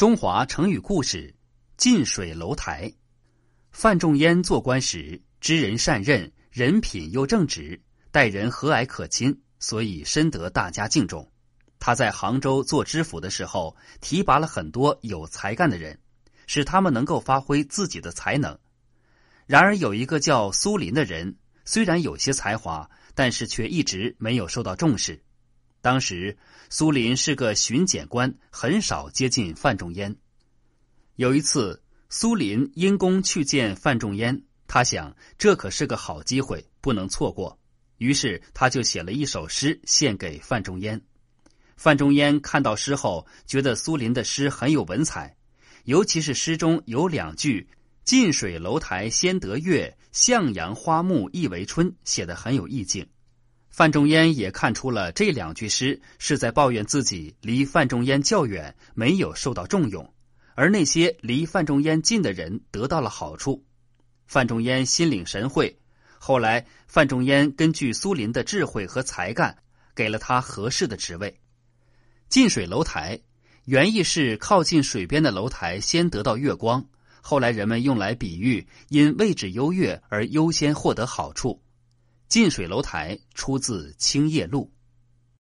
中华成语故事：近水楼台。范仲淹做官时，知人善任，人品又正直，待人和蔼可亲，所以深得大家敬重。他在杭州做知府的时候，提拔了很多有才干的人，使他们能够发挥自己的才能。然而，有一个叫苏林的人，虽然有些才华，但是却一直没有受到重视。当时，苏林是个巡检官，很少接近范仲淹。有一次，苏林因公去见范仲淹，他想这可是个好机会，不能错过。于是，他就写了一首诗献给范仲淹。范仲淹看到诗后，觉得苏林的诗很有文采，尤其是诗中有两句“近水楼台先得月，向阳花木易为春”，写得很有意境。范仲淹也看出了这两句诗是在抱怨自己离范仲淹较远，没有受到重用，而那些离范仲淹近的人得到了好处。范仲淹心领神会，后来范仲淹根据苏林的智慧和才干，给了他合适的职位。近水楼台，原意是靠近水边的楼台先得到月光，后来人们用来比喻因位置优越而优先获得好处。近水楼台出自《青叶录》。